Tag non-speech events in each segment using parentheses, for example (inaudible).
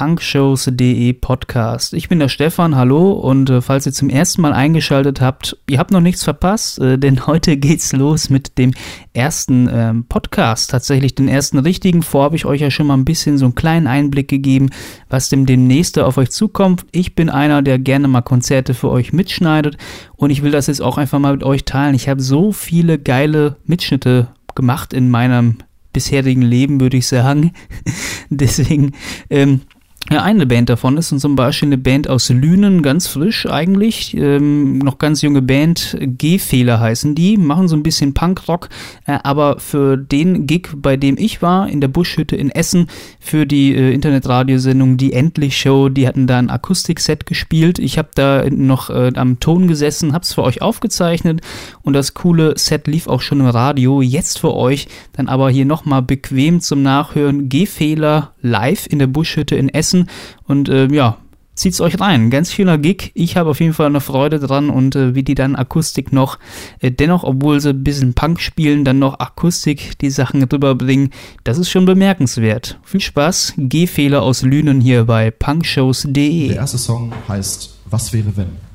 punkshows.de Podcast. Ich bin der Stefan, hallo und äh, falls ihr zum ersten Mal eingeschaltet habt, ihr habt noch nichts verpasst, äh, denn (laughs) heute geht's los mit dem ersten ähm, Podcast, tatsächlich den ersten richtigen. Vor habe ich euch ja schon mal ein bisschen so einen kleinen Einblick gegeben, was dem demnächst auf euch zukommt. Ich bin einer, der gerne mal Konzerte für euch mitschneidet und ich will das jetzt auch einfach mal mit euch teilen. Ich habe so viele geile Mitschnitte gemacht in meinem bisherigen Leben, würde ich sagen. (laughs) Deswegen, ähm, ja, eine Band davon ist zum Beispiel eine Band aus Lünen, ganz frisch eigentlich, ähm, noch ganz junge Band, G-Fehler heißen die, machen so ein bisschen Punkrock, äh, aber für den Gig, bei dem ich war, in der Buschhütte in Essen, für die äh, Internetradiosendung Die Endlich Show, die hatten da ein Akustikset gespielt. Ich habe da noch äh, am Ton gesessen, habe es für euch aufgezeichnet und das coole Set lief auch schon im Radio. Jetzt für euch dann aber hier nochmal bequem zum Nachhören G-Fehler live in der Buschhütte in Essen lassen. Und äh, ja, zieht's euch rein. Ganz schöner Gig. Ich habe auf jeden Fall eine Freude dran und äh, wie die dann Akustik noch, äh, dennoch, obwohl sie ein bisschen Punk spielen, dann noch Akustik die Sachen rüberbringen. Das ist schon bemerkenswert. Viel Spaß. G-Fehler aus Lünen hier bei punkshows.de. Der erste Song heißt Was wäre wenn?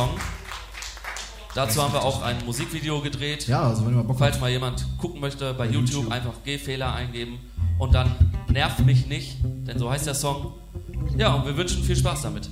Song. Dazu haben wir auch ein Musikvideo gedreht. Ja, also wenn ihr mal Bock Falls mal jemand gucken möchte, bei YouTube, YouTube einfach Gehfehler eingeben und dann nervt mich nicht, denn so heißt der Song. Ja, und wir wünschen viel Spaß damit.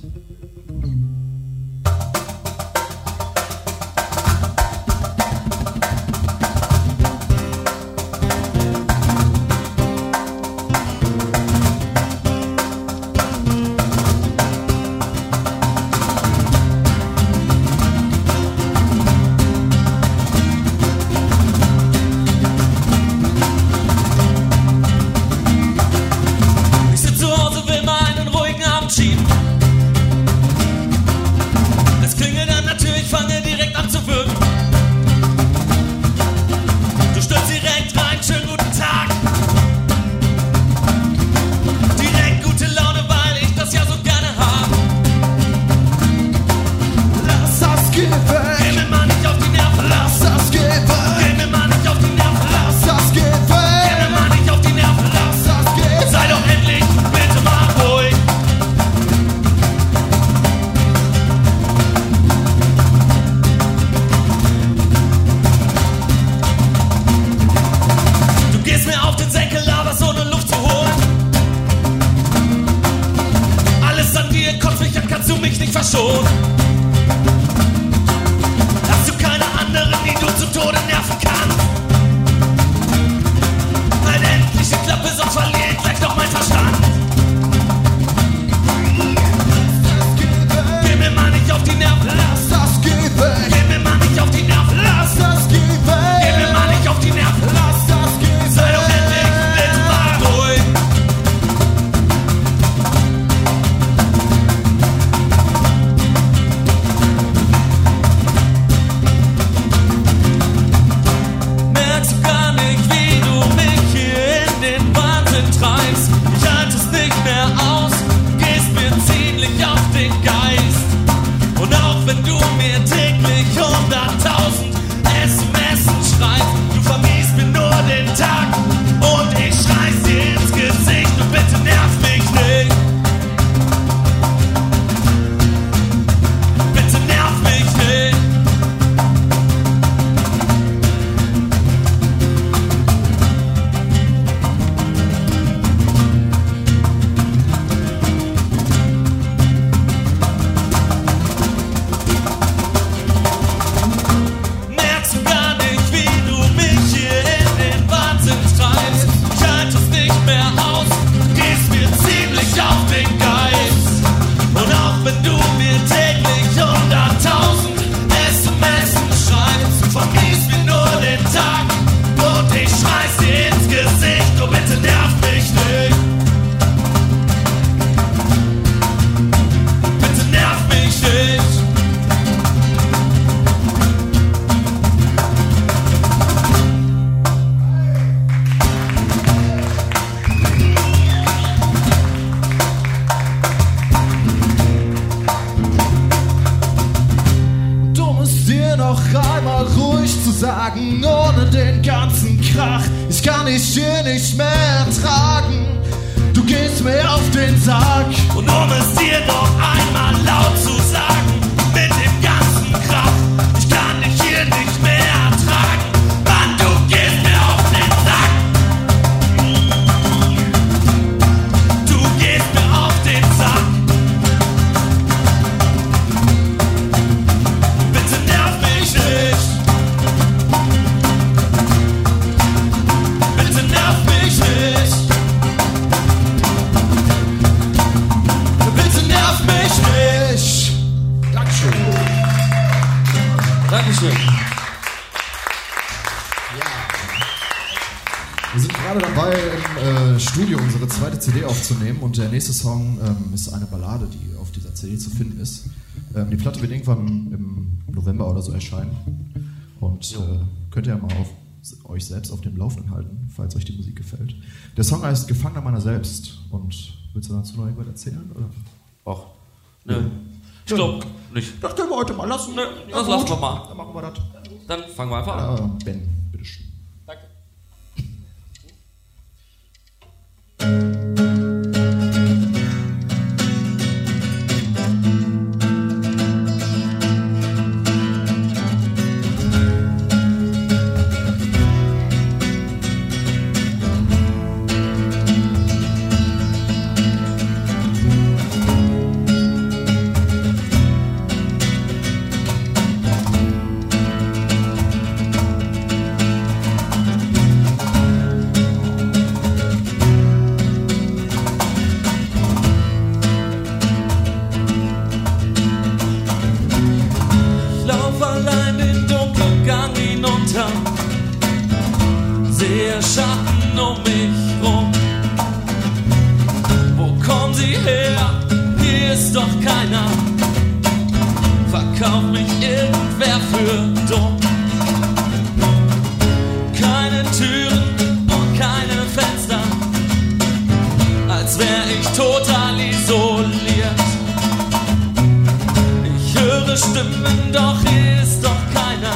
CD aufzunehmen und der nächste Song ähm, ist eine Ballade, die auf dieser CD zu finden ist. Ähm, die Platte wird irgendwann im November oder so erscheinen und äh, könnt ihr ja mal auf, euch selbst auf dem Laufenden halten, falls euch die Musik gefällt. Der Song heißt Gefangener meiner selbst und willst du dazu noch irgendwas erzählen? Oder? Ach, ne. Ja. Ich glaube nicht. Das können wir heute mal lassen. Ne, das lassen wir mal. Dann machen wir das. Dann fangen wir einfach an. Ja, ben. Música andere Stimmen, doch hier ist doch keiner.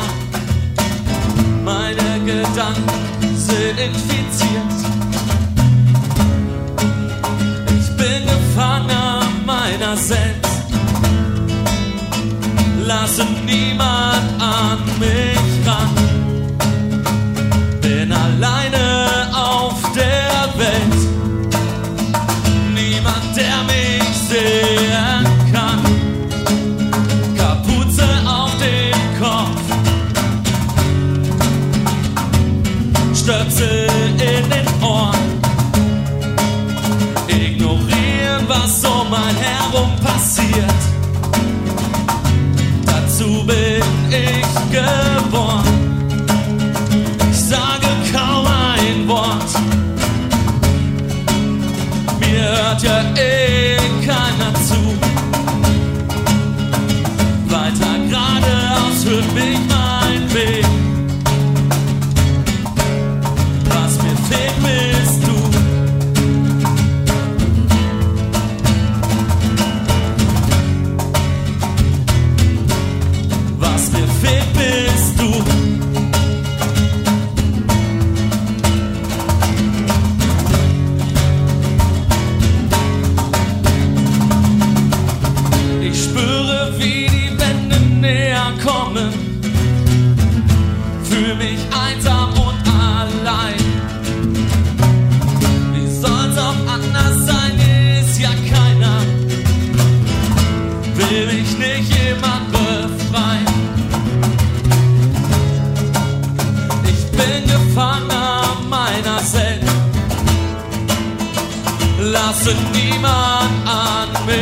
Meine Gedanken sind infiziert. Ich bin Gefangener meiner selbst. Lasse niemand an mich ran. Bin alleine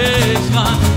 Krishna.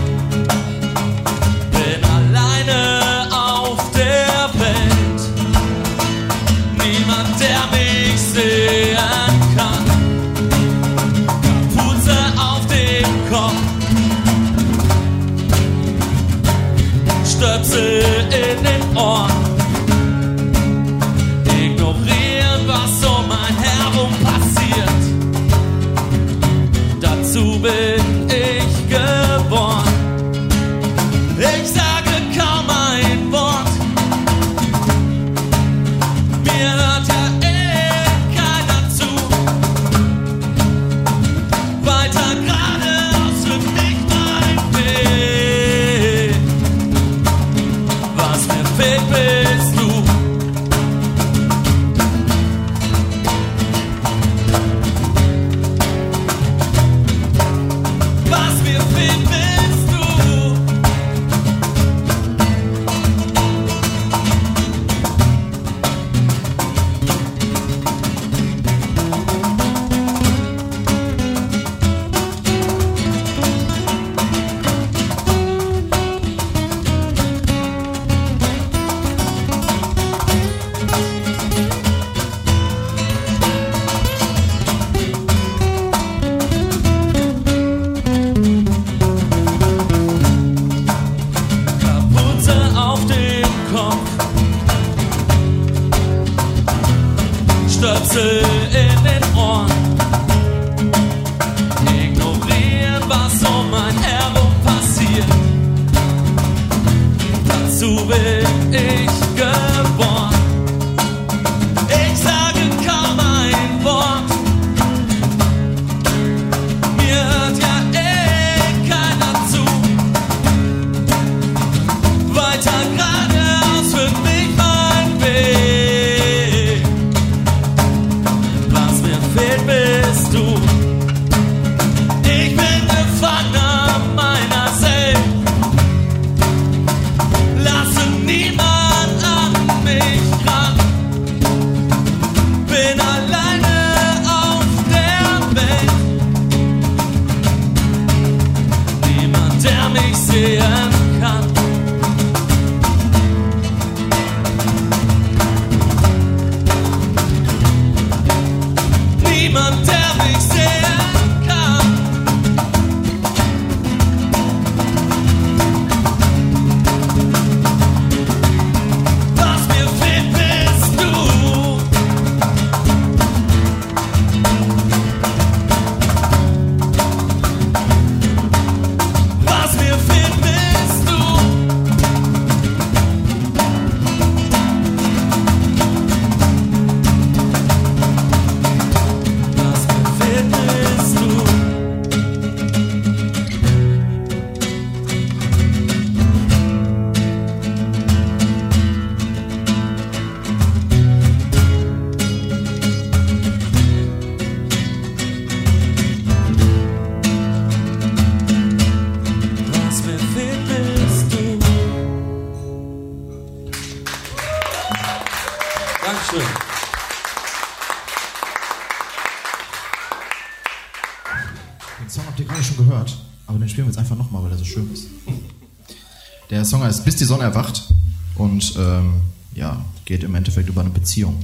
Bis die Sonne erwacht und ähm, ja, geht im Endeffekt über eine Beziehung.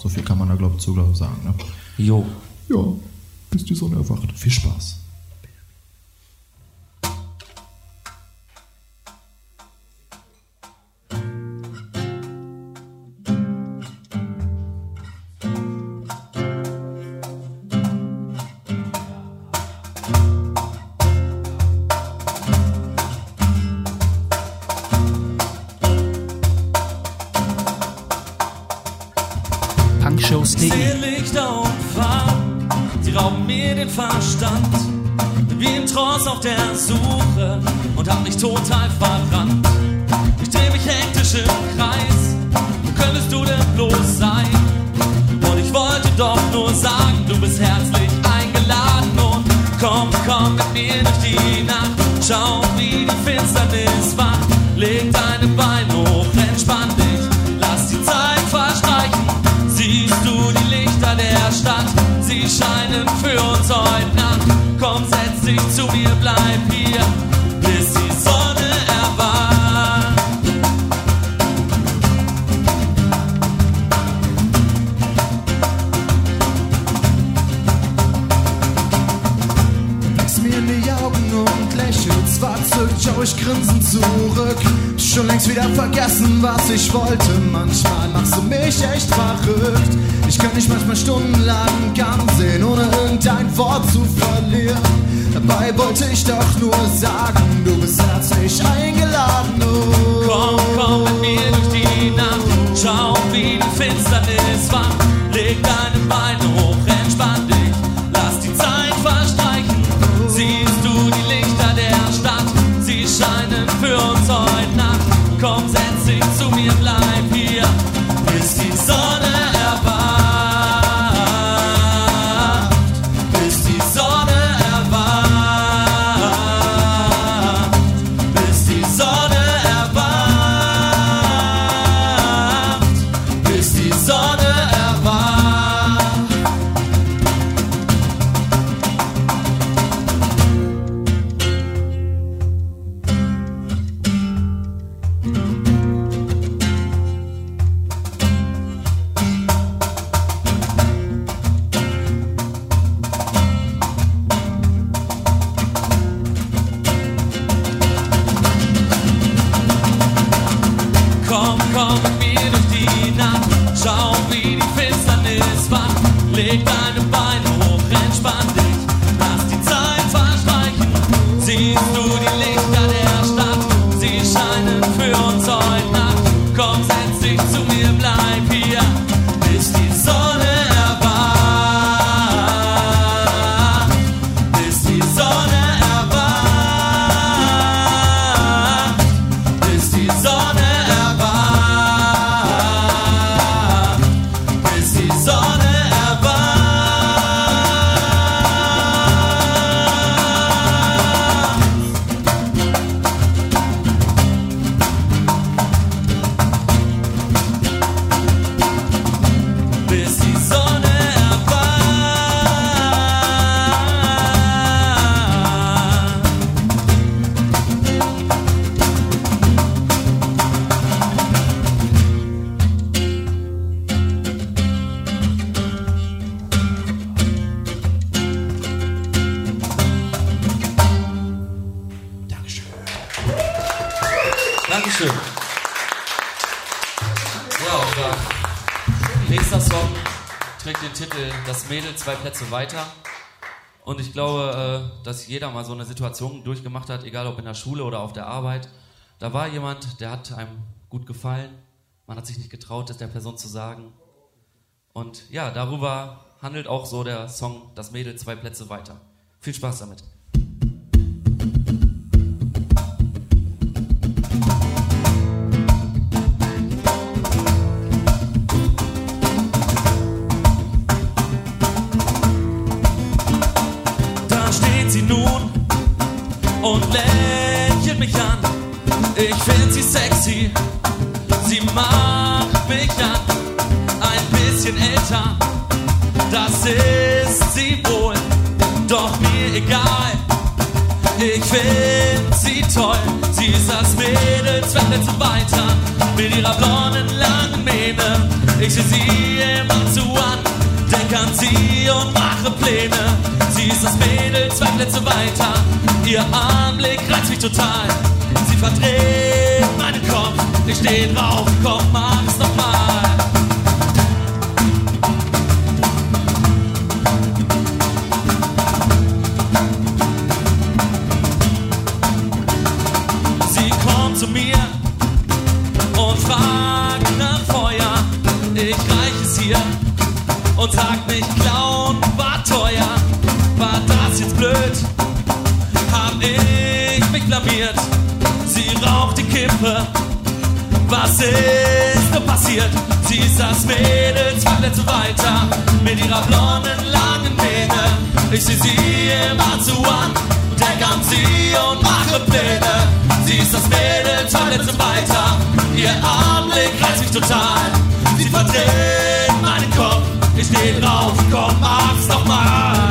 So viel kann man da, glaube ich, zu glaub sagen. Ne? Jo. Ja, bis die Sonne erwacht. Viel Spaß. Sie scheinen für uns heute Nacht. Komm, setz dich zu mir, bleib hier, bis die Sonne erwacht. Blickst mir in die Augen und lächelst, verzückt schau ich grinsend zurück. Schon längst wieder vergessen, was ich wollte. Manchmal machst du mich echt verrückt. Ich kann dich manchmal stundenlang ansehen, ohne irgendein Wort zu verlieren. Dabei wollte ich doch nur sagen, du bist herzlich eingeladen. Oh. Komm, komm mit mir durch die Nacht. Schau, wie die Finsternis wacht. Leg deine Beine hoch, entspann dich. Lass die Zeit verstreichen. Siehst du die Lichter der Stadt? Sie scheinen für uns heute Nacht. Komm, setz dich zu mir, bleib hier, bis die Sonne Dankeschön. Ja, unser nächster Song trägt den Titel Das Mädel zwei Plätze weiter. Und ich glaube, äh, dass jeder mal so eine Situation durchgemacht hat, egal ob in der Schule oder auf der Arbeit. Da war jemand, der hat einem gut gefallen. Man hat sich nicht getraut, das der Person zu sagen. Und ja, darüber handelt auch so der Song Das Mädel zwei Plätze weiter. Viel Spaß damit. Sie sie macht mich an. bisschen älter, das ist sie wohl, doch mir egal. Ich find sie toll, sie ist das Mädel, zwei weiter, mit ihrer blonden langen Mähne. Ich seh sie immer zu an, denk an sie und mache Pläne. Sie ist das Mädel, zwei weiter, ihr Anblick reizt mich total. Sie verdreht meinen Kopf, ich steh drauf, komm, mach's nochmal. Sie kommt zu mir und fragt nach Feuer. Ich reich es hier und sag nicht Was ist da passiert? Sie ist das Mädel, zwei Plätze weiter, mit ihrer blonden langen Mähne. Ich seh sie immer zu an, denk an sie und mache Pläne. Sie ist das Mädel, zwei Plätze weiter, ihr Anblick reizt mich total. Sie verdreht meinen Kopf, ich steh drauf, komm, mach's doch mal.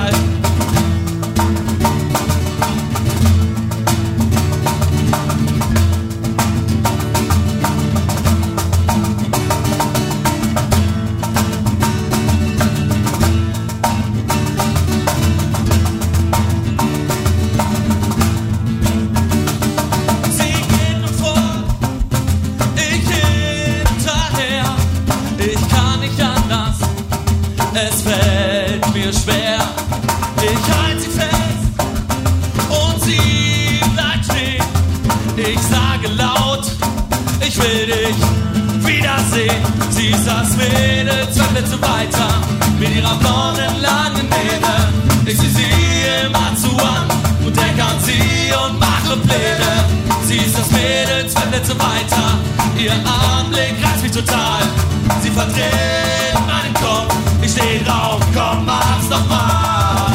Zwei Plätze weiter, mit ihrer blonden langen Mähne. Ich sehe sie immer zu an und denk an sie und mache Pläne. Sie ist das Mädel, zwei Plätze weiter, ihr Anblick reizt mich total. Sie verdreht meinen Kopf, ich steh drauf, komm, mach's doch mal.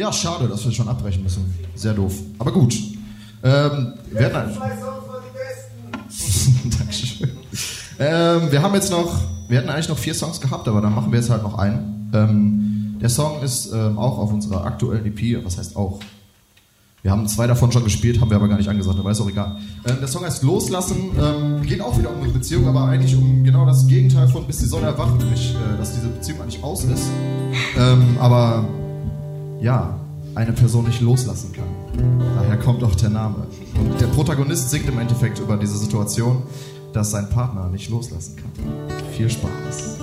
Ja, schade, dass wir schon abbrechen müssen. Sehr doof. Aber gut. Ähm, wir hatten ein- (laughs) Dankeschön. Ähm, wir haben jetzt noch, wir hätten eigentlich noch vier Songs gehabt, aber dann machen wir jetzt halt noch einen. Ähm, der Song ist ähm, auch auf unserer aktuellen EP, was heißt auch? Wir haben zwei davon schon gespielt, haben wir aber gar nicht angesagt, aber ist auch egal. Ähm, der Song heißt Loslassen, ähm, geht auch wieder um eine Beziehung, aber eigentlich um genau das Gegenteil von bis die Sonne erwacht, nämlich, äh, dass diese Beziehung eigentlich aus ist. Ähm, aber ja, eine Person nicht loslassen kann. Daher kommt auch der Name. Und der Protagonist singt im Endeffekt über diese Situation, dass sein Partner nicht loslassen kann. Viel Spaß.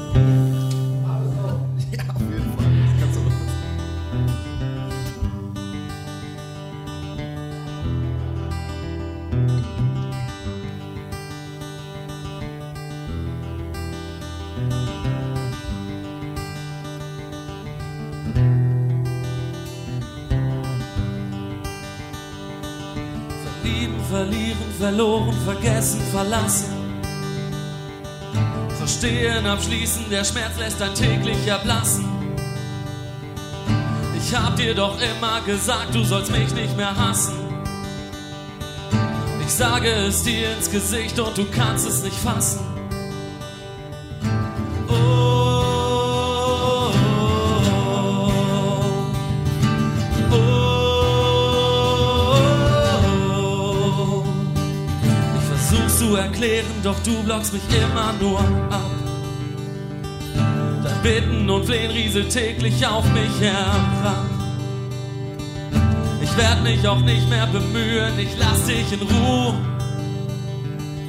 Verloren, vergessen, verlassen. Verstehen, abschließen, der Schmerz lässt ein täglich erblassen. Ich hab dir doch immer gesagt, du sollst mich nicht mehr hassen. Ich sage es dir ins Gesicht und du kannst es nicht fassen. Erklären, doch du blockst mich immer nur ab. Dein Bitten und Flehen rieselt täglich auf mich heran. Ich werd mich auch nicht mehr bemühen, ich lass dich in Ruhe.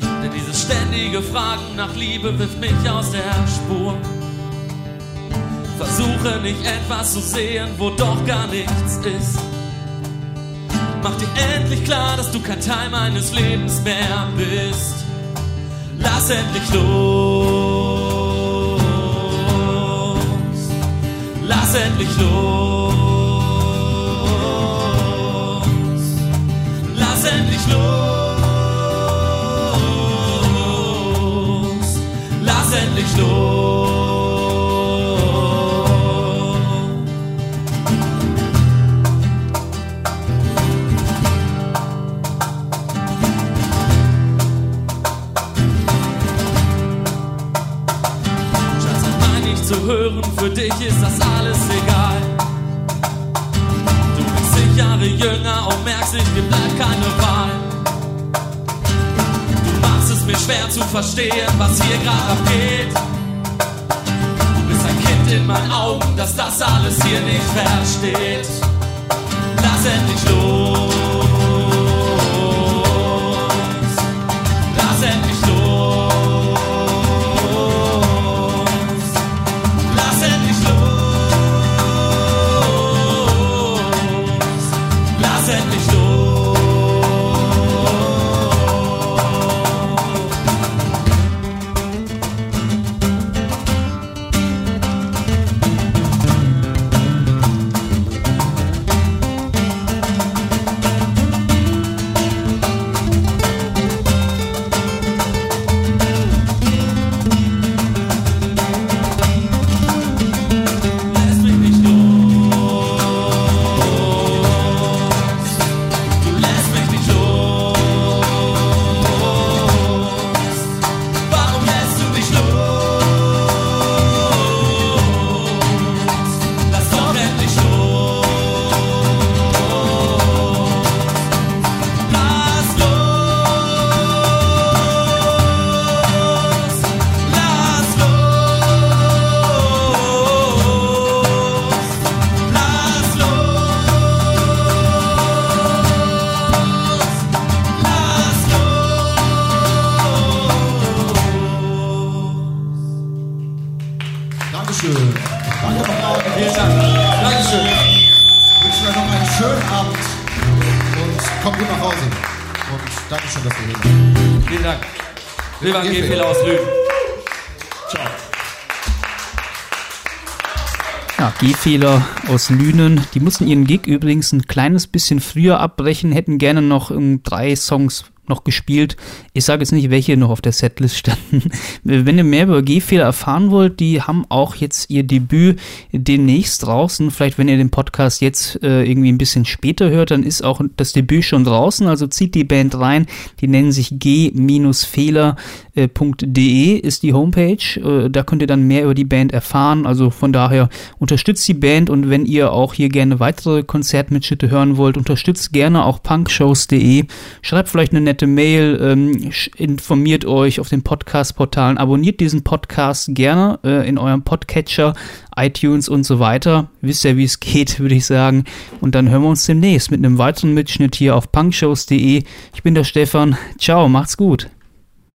Denn dieses ständige Fragen nach Liebe wirft mich aus der Spur. Versuche nicht etwas zu sehen, wo doch gar nichts ist. Mach dir endlich klar, dass du kein Teil meines Lebens mehr bist. Lass endlich los. Lass endlich los. Lass endlich los. Lass endlich los. Hören, für dich ist das alles egal. Du bist zig Jahre jünger und merkst, ich dir bleibt keine Wahl. Du machst es mir schwer zu verstehen, was hier gerade abgeht. Du bist ein Kind in meinen Augen, das das alles hier nicht versteht. Lass endlich los. Ja, G-Fehler aus Lünen. Die mussten ihren Gig übrigens ein kleines bisschen früher abbrechen, hätten gerne noch drei Songs noch gespielt. Ich sage jetzt nicht, welche noch auf der Setlist standen. (laughs) Wenn ihr mehr über G-Fehler erfahren wollt, die haben auch jetzt ihr Debüt demnächst draußen. Vielleicht, wenn ihr den Podcast jetzt äh, irgendwie ein bisschen später hört, dann ist auch das Debüt schon draußen. Also zieht die Band rein. Die nennen sich g-fehler.de ist die Homepage. Äh, da könnt ihr dann mehr über die Band erfahren. Also von daher unterstützt die Band und wenn ihr auch hier gerne weitere Konzertmitschnitte hören wollt, unterstützt gerne auch punkshows.de. Schreibt vielleicht eine nette Mail, ähm, informiert euch auf den Podcast-Portalen, abonniert diesen Podcast gerne äh, in eurem Podcatcher, iTunes und so weiter. Wisst ja, wie es geht, (laughs) würde ich sagen. Und dann hören wir uns demnächst mit einem weiteren Mitschnitt hier auf punkshows.de. Ich bin der Stefan. Ciao, macht's gut.